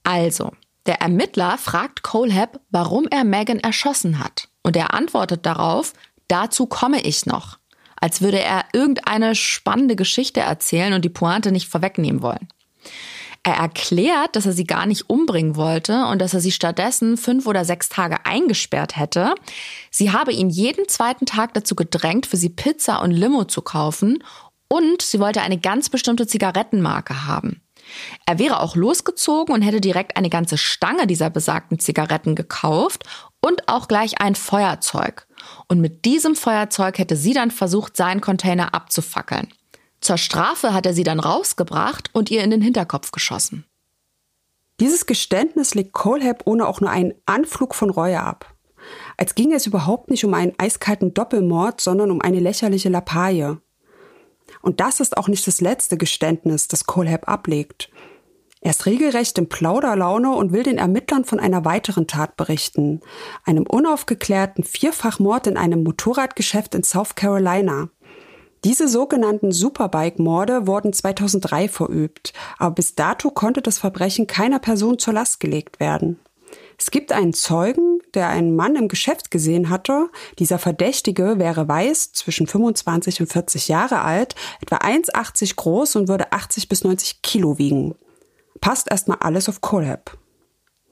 Also, der Ermittler fragt Colehab, warum er Megan erschossen hat. Und er antwortet darauf, dazu komme ich noch. Als würde er irgendeine spannende Geschichte erzählen und die Pointe nicht vorwegnehmen wollen. Er erklärt, dass er sie gar nicht umbringen wollte und dass er sie stattdessen fünf oder sechs Tage eingesperrt hätte. Sie habe ihn jeden zweiten Tag dazu gedrängt, für sie Pizza und Limo zu kaufen und sie wollte eine ganz bestimmte Zigarettenmarke haben. Er wäre auch losgezogen und hätte direkt eine ganze Stange dieser besagten Zigaretten gekauft und auch gleich ein Feuerzeug. Und mit diesem Feuerzeug hätte sie dann versucht, seinen Container abzufackeln. Zur Strafe hat er sie dann rausgebracht und ihr in den Hinterkopf geschossen. Dieses Geständnis legt Colehab ohne auch nur einen Anflug von Reue ab. Als ginge es überhaupt nicht um einen eiskalten Doppelmord, sondern um eine lächerliche Lappalie. Und das ist auch nicht das letzte Geständnis, das Colehab ablegt. Er ist regelrecht in Plauderlaune und will den Ermittlern von einer weiteren Tat berichten, einem unaufgeklärten Vierfachmord in einem Motorradgeschäft in South Carolina. Diese sogenannten Superbike-Morde wurden 2003 verübt, aber bis dato konnte das Verbrechen keiner Person zur Last gelegt werden. Es gibt einen Zeugen, der einen Mann im Geschäft gesehen hatte. Dieser Verdächtige wäre weiß, zwischen 25 und 40 Jahre alt, etwa 1,80 groß und würde 80 bis 90 Kilo wiegen. Passt erstmal alles auf Colab.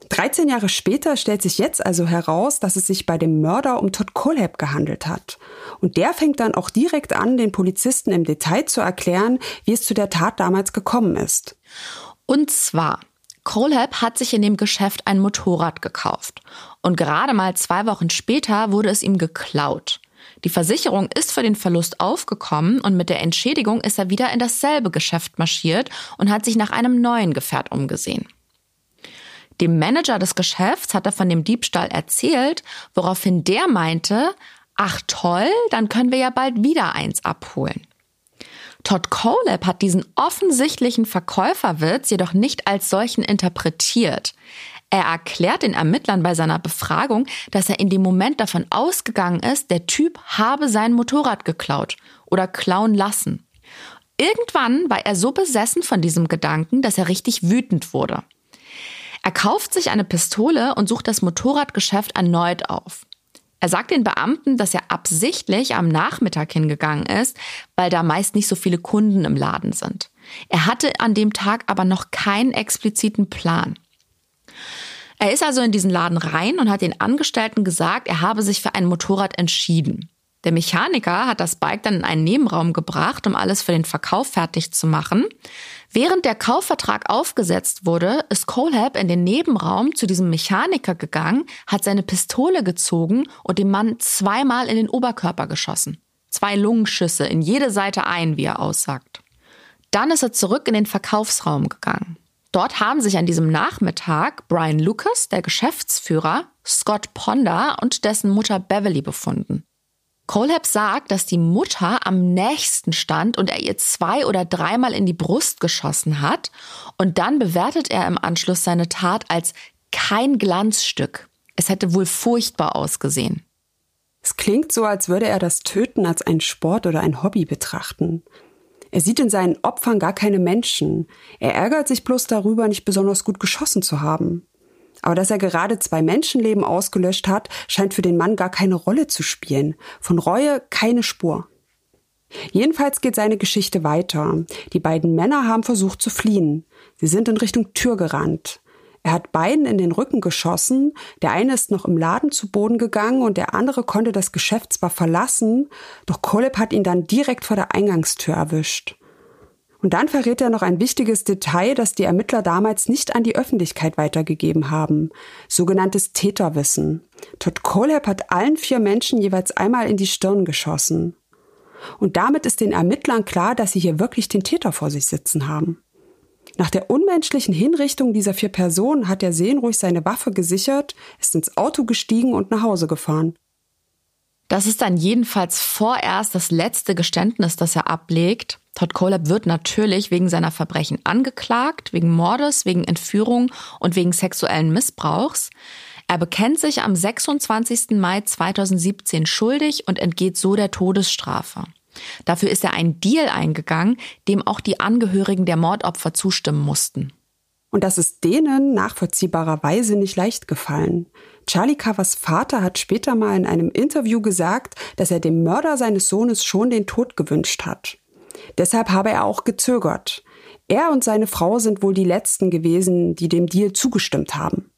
13 Jahre später stellt sich jetzt also heraus, dass es sich bei dem Mörder um Todd Colab gehandelt hat. Und der fängt dann auch direkt an, den Polizisten im Detail zu erklären, wie es zu der Tat damals gekommen ist. Und zwar, Colab hat sich in dem Geschäft ein Motorrad gekauft. Und gerade mal zwei Wochen später wurde es ihm geklaut. Die Versicherung ist für den Verlust aufgekommen und mit der Entschädigung ist er wieder in dasselbe Geschäft marschiert und hat sich nach einem neuen Gefährt umgesehen. Dem Manager des Geschäfts hat er von dem Diebstahl erzählt, woraufhin der meinte, ach toll, dann können wir ja bald wieder eins abholen. Todd Coleb hat diesen offensichtlichen Verkäuferwitz jedoch nicht als solchen interpretiert. Er erklärt den Ermittlern bei seiner Befragung, dass er in dem Moment davon ausgegangen ist, der Typ habe sein Motorrad geklaut oder klauen lassen. Irgendwann war er so besessen von diesem Gedanken, dass er richtig wütend wurde. Er kauft sich eine Pistole und sucht das Motorradgeschäft erneut auf. Er sagt den Beamten, dass er absichtlich am Nachmittag hingegangen ist, weil da meist nicht so viele Kunden im Laden sind. Er hatte an dem Tag aber noch keinen expliziten Plan. Er ist also in diesen Laden rein und hat den Angestellten gesagt, er habe sich für ein Motorrad entschieden. Der Mechaniker hat das Bike dann in einen Nebenraum gebracht, um alles für den Verkauf fertig zu machen. Während der Kaufvertrag aufgesetzt wurde, ist Colehab in den Nebenraum zu diesem Mechaniker gegangen, hat seine Pistole gezogen und dem Mann zweimal in den Oberkörper geschossen. Zwei Lungenschüsse in jede Seite ein, wie er aussagt. Dann ist er zurück in den Verkaufsraum gegangen. Dort haben sich an diesem Nachmittag Brian Lucas, der Geschäftsführer, Scott Ponder und dessen Mutter Beverly befunden. Colehab sagt, dass die Mutter am nächsten stand und er ihr zwei oder dreimal in die Brust geschossen hat. Und dann bewertet er im Anschluss seine Tat als kein Glanzstück. Es hätte wohl furchtbar ausgesehen. Es klingt so, als würde er das Töten als einen Sport oder ein Hobby betrachten. Er sieht in seinen Opfern gar keine Menschen. Er ärgert sich bloß darüber, nicht besonders gut geschossen zu haben. Aber dass er gerade zwei Menschenleben ausgelöscht hat, scheint für den Mann gar keine Rolle zu spielen. Von Reue keine Spur. Jedenfalls geht seine Geschichte weiter. Die beiden Männer haben versucht zu fliehen. Sie sind in Richtung Tür gerannt. Er hat beiden in den Rücken geschossen, der eine ist noch im Laden zu Boden gegangen und der andere konnte das Geschäft zwar verlassen, doch Koleb hat ihn dann direkt vor der Eingangstür erwischt. Und dann verrät er noch ein wichtiges Detail, das die Ermittler damals nicht an die Öffentlichkeit weitergegeben haben. Sogenanntes Täterwissen. Todd Koleb hat allen vier Menschen jeweils einmal in die Stirn geschossen. Und damit ist den Ermittlern klar, dass sie hier wirklich den Täter vor sich sitzen haben. Nach der unmenschlichen Hinrichtung dieser vier Personen hat er seelenruhig seine Waffe gesichert, ist ins Auto gestiegen und nach Hause gefahren. Das ist dann jedenfalls vorerst das letzte Geständnis, das er ablegt. Todd Coleb wird natürlich wegen seiner Verbrechen angeklagt, wegen Mordes, wegen Entführung und wegen sexuellen Missbrauchs. Er bekennt sich am 26. Mai 2017 schuldig und entgeht so der Todesstrafe. Dafür ist er einen Deal eingegangen, dem auch die Angehörigen der Mordopfer zustimmen mussten. Und das ist denen nachvollziehbarerweise nicht leicht gefallen. Charlie Covers Vater hat später mal in einem Interview gesagt, dass er dem Mörder seines Sohnes schon den Tod gewünscht hat. Deshalb habe er auch gezögert. Er und seine Frau sind wohl die letzten gewesen, die dem Deal zugestimmt haben.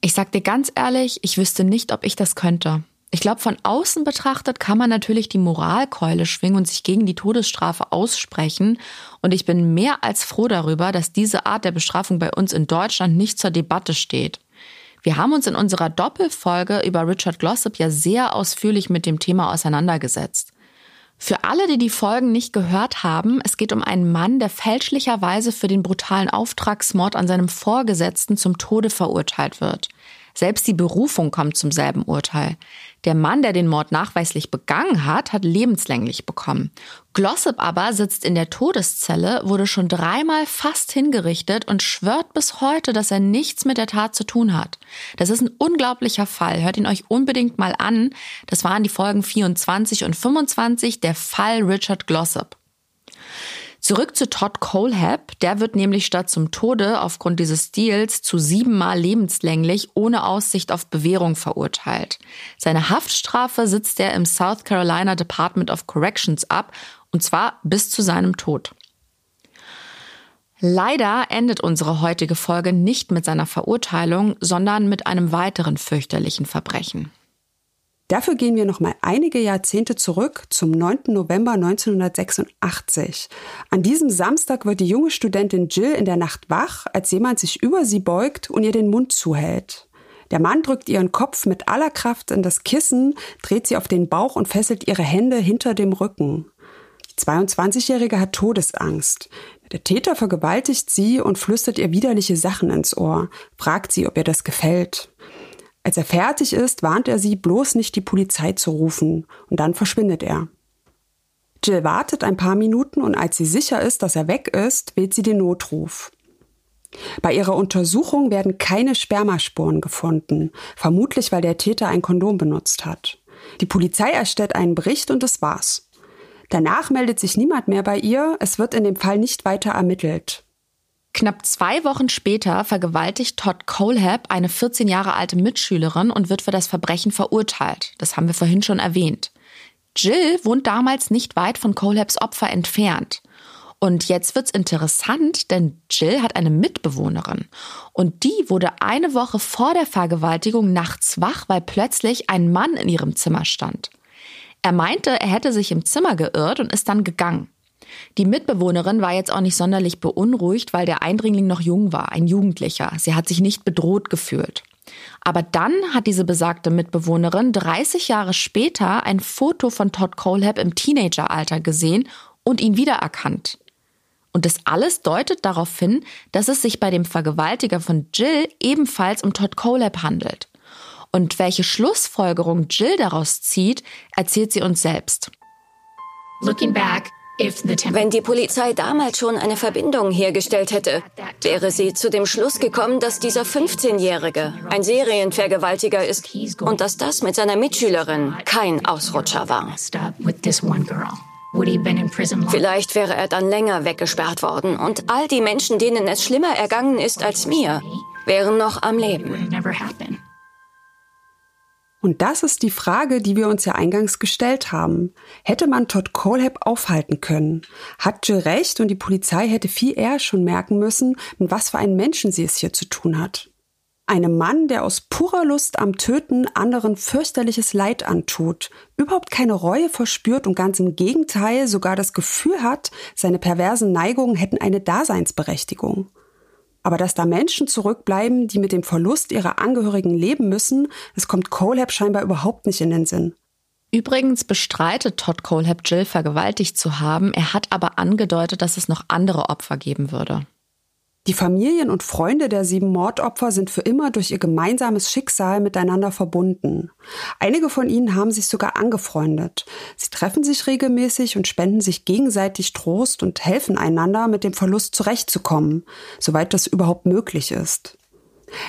Ich sag dir ganz ehrlich, ich wüsste nicht, ob ich das könnte. Ich glaube, von außen betrachtet kann man natürlich die Moralkeule schwingen und sich gegen die Todesstrafe aussprechen. Und ich bin mehr als froh darüber, dass diese Art der Bestrafung bei uns in Deutschland nicht zur Debatte steht. Wir haben uns in unserer Doppelfolge über Richard Glossop ja sehr ausführlich mit dem Thema auseinandergesetzt. Für alle, die die Folgen nicht gehört haben, es geht um einen Mann, der fälschlicherweise für den brutalen Auftragsmord an seinem Vorgesetzten zum Tode verurteilt wird. Selbst die Berufung kommt zum selben Urteil. Der Mann, der den Mord nachweislich begangen hat, hat lebenslänglich bekommen. Glossip aber sitzt in der Todeszelle, wurde schon dreimal fast hingerichtet und schwört bis heute, dass er nichts mit der Tat zu tun hat. Das ist ein unglaublicher Fall. Hört ihn euch unbedingt mal an. Das waren die Folgen 24 und 25, der Fall Richard Glossip. Zurück zu Todd Colehab. Der wird nämlich statt zum Tode aufgrund dieses Deals zu siebenmal lebenslänglich ohne Aussicht auf Bewährung verurteilt. Seine Haftstrafe sitzt er im South Carolina Department of Corrections ab und zwar bis zu seinem Tod. Leider endet unsere heutige Folge nicht mit seiner Verurteilung, sondern mit einem weiteren fürchterlichen Verbrechen. Dafür gehen wir noch mal einige Jahrzehnte zurück zum 9. November 1986. An diesem Samstag wird die junge Studentin Jill in der Nacht wach, als jemand sich über sie beugt und ihr den Mund zuhält. Der Mann drückt ihren Kopf mit aller Kraft in das Kissen, dreht sie auf den Bauch und fesselt ihre Hände hinter dem Rücken. Die 22-Jährige hat Todesangst. Der Täter vergewaltigt sie und flüstert ihr widerliche Sachen ins Ohr, fragt sie, ob ihr das gefällt. Als er fertig ist, warnt er sie, bloß nicht die Polizei zu rufen, und dann verschwindet er. Jill wartet ein paar Minuten und als sie sicher ist, dass er weg ist, wählt sie den Notruf. Bei ihrer Untersuchung werden keine Spermaspuren gefunden, vermutlich weil der Täter ein Kondom benutzt hat. Die Polizei erstellt einen Bericht und das war's. Danach meldet sich niemand mehr bei ihr, es wird in dem Fall nicht weiter ermittelt. Knapp zwei Wochen später vergewaltigt Todd Colehab eine 14 Jahre alte Mitschülerin und wird für das Verbrechen verurteilt. Das haben wir vorhin schon erwähnt. Jill wohnt damals nicht weit von Colhabs Opfer entfernt. Und jetzt wird's interessant, denn Jill hat eine Mitbewohnerin. Und die wurde eine Woche vor der Vergewaltigung nachts wach, weil plötzlich ein Mann in ihrem Zimmer stand. Er meinte, er hätte sich im Zimmer geirrt und ist dann gegangen. Die Mitbewohnerin war jetzt auch nicht sonderlich beunruhigt, weil der Eindringling noch jung war, ein Jugendlicher. Sie hat sich nicht bedroht gefühlt. Aber dann hat diese besagte Mitbewohnerin 30 Jahre später ein Foto von Todd Colehab im Teenageralter gesehen und ihn wiedererkannt. Und das alles deutet darauf hin, dass es sich bei dem Vergewaltiger von Jill ebenfalls um Todd Colehab handelt. Und welche Schlussfolgerung Jill daraus zieht, erzählt sie uns selbst. Looking back, wenn die Polizei damals schon eine Verbindung hergestellt hätte, wäre sie zu dem Schluss gekommen, dass dieser 15-Jährige ein Serienvergewaltiger ist und dass das mit seiner Mitschülerin kein Ausrutscher war. Vielleicht wäre er dann länger weggesperrt worden und all die Menschen, denen es schlimmer ergangen ist als mir, wären noch am Leben. Und das ist die Frage, die wir uns ja eingangs gestellt haben. Hätte man Todd Colehab aufhalten können? Hat Jill recht und die Polizei hätte viel eher schon merken müssen, mit was für einen Menschen sie es hier zu tun hat. Einem Mann, der aus purer Lust am Töten anderen fürchterliches Leid antut, überhaupt keine Reue verspürt und ganz im Gegenteil sogar das Gefühl hat, seine perversen Neigungen hätten eine Daseinsberechtigung. Aber dass da Menschen zurückbleiben, die mit dem Verlust ihrer Angehörigen leben müssen, das kommt Colehab scheinbar überhaupt nicht in den Sinn. Übrigens bestreitet Todd Colehab Jill vergewaltigt zu haben, er hat aber angedeutet, dass es noch andere Opfer geben würde. Die Familien und Freunde der sieben Mordopfer sind für immer durch ihr gemeinsames Schicksal miteinander verbunden. Einige von ihnen haben sich sogar angefreundet. Sie treffen sich regelmäßig und spenden sich gegenseitig Trost und helfen einander, mit dem Verlust zurechtzukommen, soweit das überhaupt möglich ist.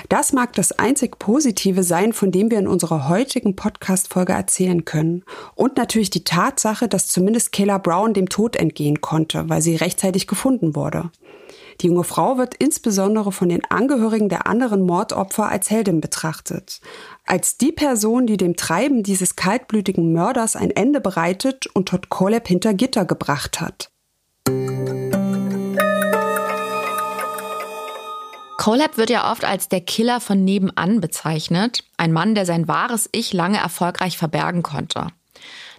Das mag das einzig Positive sein, von dem wir in unserer heutigen Podcast-Folge erzählen können. Und natürlich die Tatsache, dass zumindest Kayla Brown dem Tod entgehen konnte, weil sie rechtzeitig gefunden wurde. Die junge Frau wird insbesondere von den Angehörigen der anderen Mordopfer als Heldin betrachtet. Als die Person, die dem Treiben dieses kaltblütigen Mörders ein Ende bereitet und Todd Coleb hinter Gitter gebracht hat. Colab wird ja oft als der Killer von nebenan bezeichnet, ein Mann, der sein wahres Ich lange erfolgreich verbergen konnte.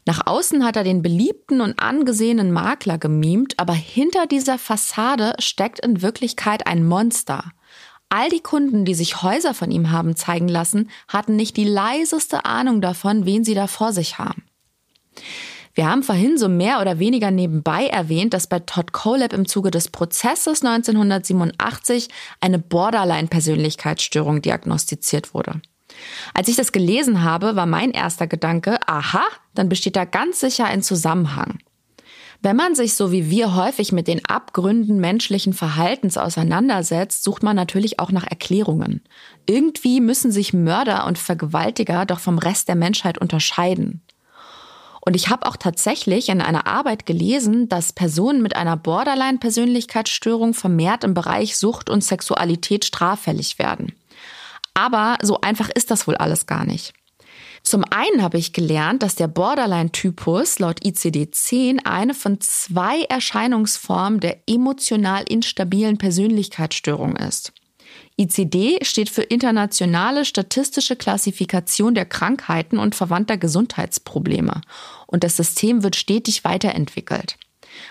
Nach außen hat er den beliebten und angesehenen Makler gemimt, aber hinter dieser Fassade steckt in Wirklichkeit ein Monster. All die Kunden, die sich Häuser von ihm haben zeigen lassen, hatten nicht die leiseste Ahnung davon, wen sie da vor sich haben. Wir haben vorhin so mehr oder weniger nebenbei erwähnt, dass bei Todd Coleb im Zuge des Prozesses 1987 eine Borderline-Persönlichkeitsstörung diagnostiziert wurde. Als ich das gelesen habe, war mein erster Gedanke, aha, dann besteht da ganz sicher ein Zusammenhang. Wenn man sich so wie wir häufig mit den Abgründen menschlichen Verhaltens auseinandersetzt, sucht man natürlich auch nach Erklärungen. Irgendwie müssen sich Mörder und Vergewaltiger doch vom Rest der Menschheit unterscheiden. Und ich habe auch tatsächlich in einer Arbeit gelesen, dass Personen mit einer Borderline-Persönlichkeitsstörung vermehrt im Bereich Sucht und Sexualität straffällig werden. Aber so einfach ist das wohl alles gar nicht. Zum einen habe ich gelernt, dass der Borderline-Typus laut ICD-10 eine von zwei Erscheinungsformen der emotional instabilen Persönlichkeitsstörung ist. ICD steht für Internationale Statistische Klassifikation der Krankheiten und verwandter Gesundheitsprobleme. Und das System wird stetig weiterentwickelt.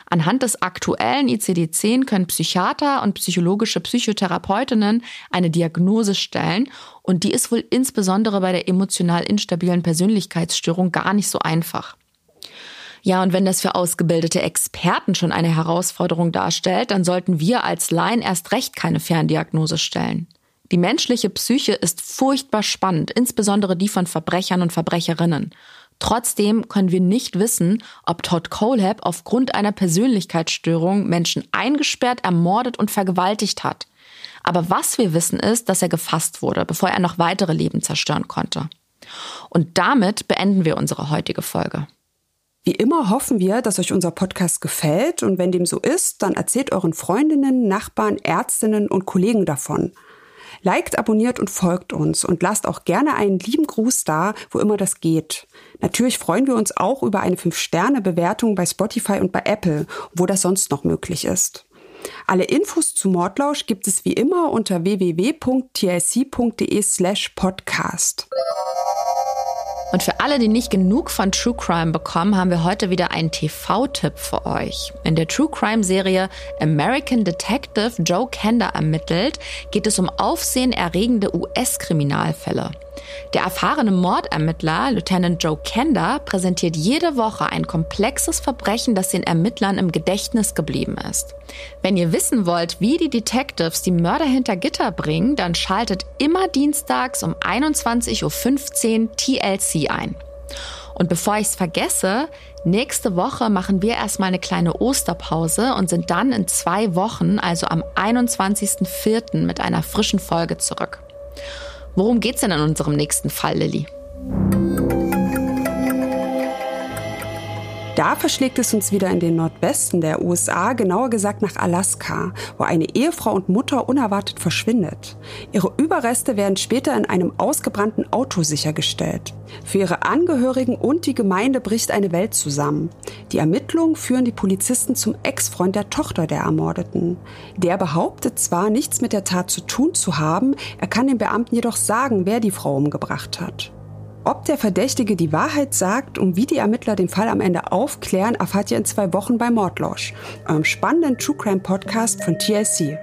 Anhand des aktuellen ICD-10 können Psychiater und psychologische Psychotherapeutinnen eine Diagnose stellen und die ist wohl insbesondere bei der emotional instabilen Persönlichkeitsstörung gar nicht so einfach. Ja, und wenn das für ausgebildete Experten schon eine Herausforderung darstellt, dann sollten wir als Laien erst recht keine Ferndiagnose stellen. Die menschliche Psyche ist furchtbar spannend, insbesondere die von Verbrechern und Verbrecherinnen. Trotzdem können wir nicht wissen, ob Todd Colehab aufgrund einer Persönlichkeitsstörung Menschen eingesperrt, ermordet und vergewaltigt hat. Aber was wir wissen ist, dass er gefasst wurde, bevor er noch weitere Leben zerstören konnte. Und damit beenden wir unsere heutige Folge. Wie immer hoffen wir, dass euch unser Podcast gefällt und wenn dem so ist, dann erzählt euren Freundinnen, Nachbarn, Ärztinnen und Kollegen davon. Liked, abonniert und folgt uns und lasst auch gerne einen lieben Gruß da, wo immer das geht. Natürlich freuen wir uns auch über eine 5-Sterne-Bewertung bei Spotify und bei Apple, wo das sonst noch möglich ist. Alle Infos zu Mordlausch gibt es wie immer unter www.tlc.de slash podcast. Und für alle, die nicht genug von True Crime bekommen, haben wir heute wieder einen TV-Tipp für euch. In der True Crime-Serie American Detective Joe Kender ermittelt, geht es um aufsehenerregende US-Kriminalfälle. Der erfahrene Mordermittler Lieutenant Joe Kender präsentiert jede Woche ein komplexes Verbrechen, das den Ermittlern im Gedächtnis geblieben ist. Wenn ihr wissen wollt, wie die Detectives die Mörder hinter Gitter bringen, dann schaltet immer dienstags um 21.15 Uhr TLC ein. Und bevor ich es vergesse, nächste Woche machen wir erstmal eine kleine Osterpause und sind dann in zwei Wochen, also am 21.04. mit einer frischen Folge zurück. Worum geht's denn in unserem nächsten Fall, Lilly? Da verschlägt es uns wieder in den Nordwesten der USA, genauer gesagt nach Alaska, wo eine Ehefrau und Mutter unerwartet verschwindet. Ihre Überreste werden später in einem ausgebrannten Auto sichergestellt. Für ihre Angehörigen und die Gemeinde bricht eine Welt zusammen. Die Ermittlungen führen die Polizisten zum Ex-Freund der Tochter der Ermordeten. Der behauptet zwar, nichts mit der Tat zu tun zu haben, er kann den Beamten jedoch sagen, wer die Frau umgebracht hat. Ob der Verdächtige die Wahrheit sagt und wie die Ermittler den Fall am Ende aufklären, erfahrt ihr in zwei Wochen bei Mordlausch, eurem spannenden True Crime Podcast von TLC.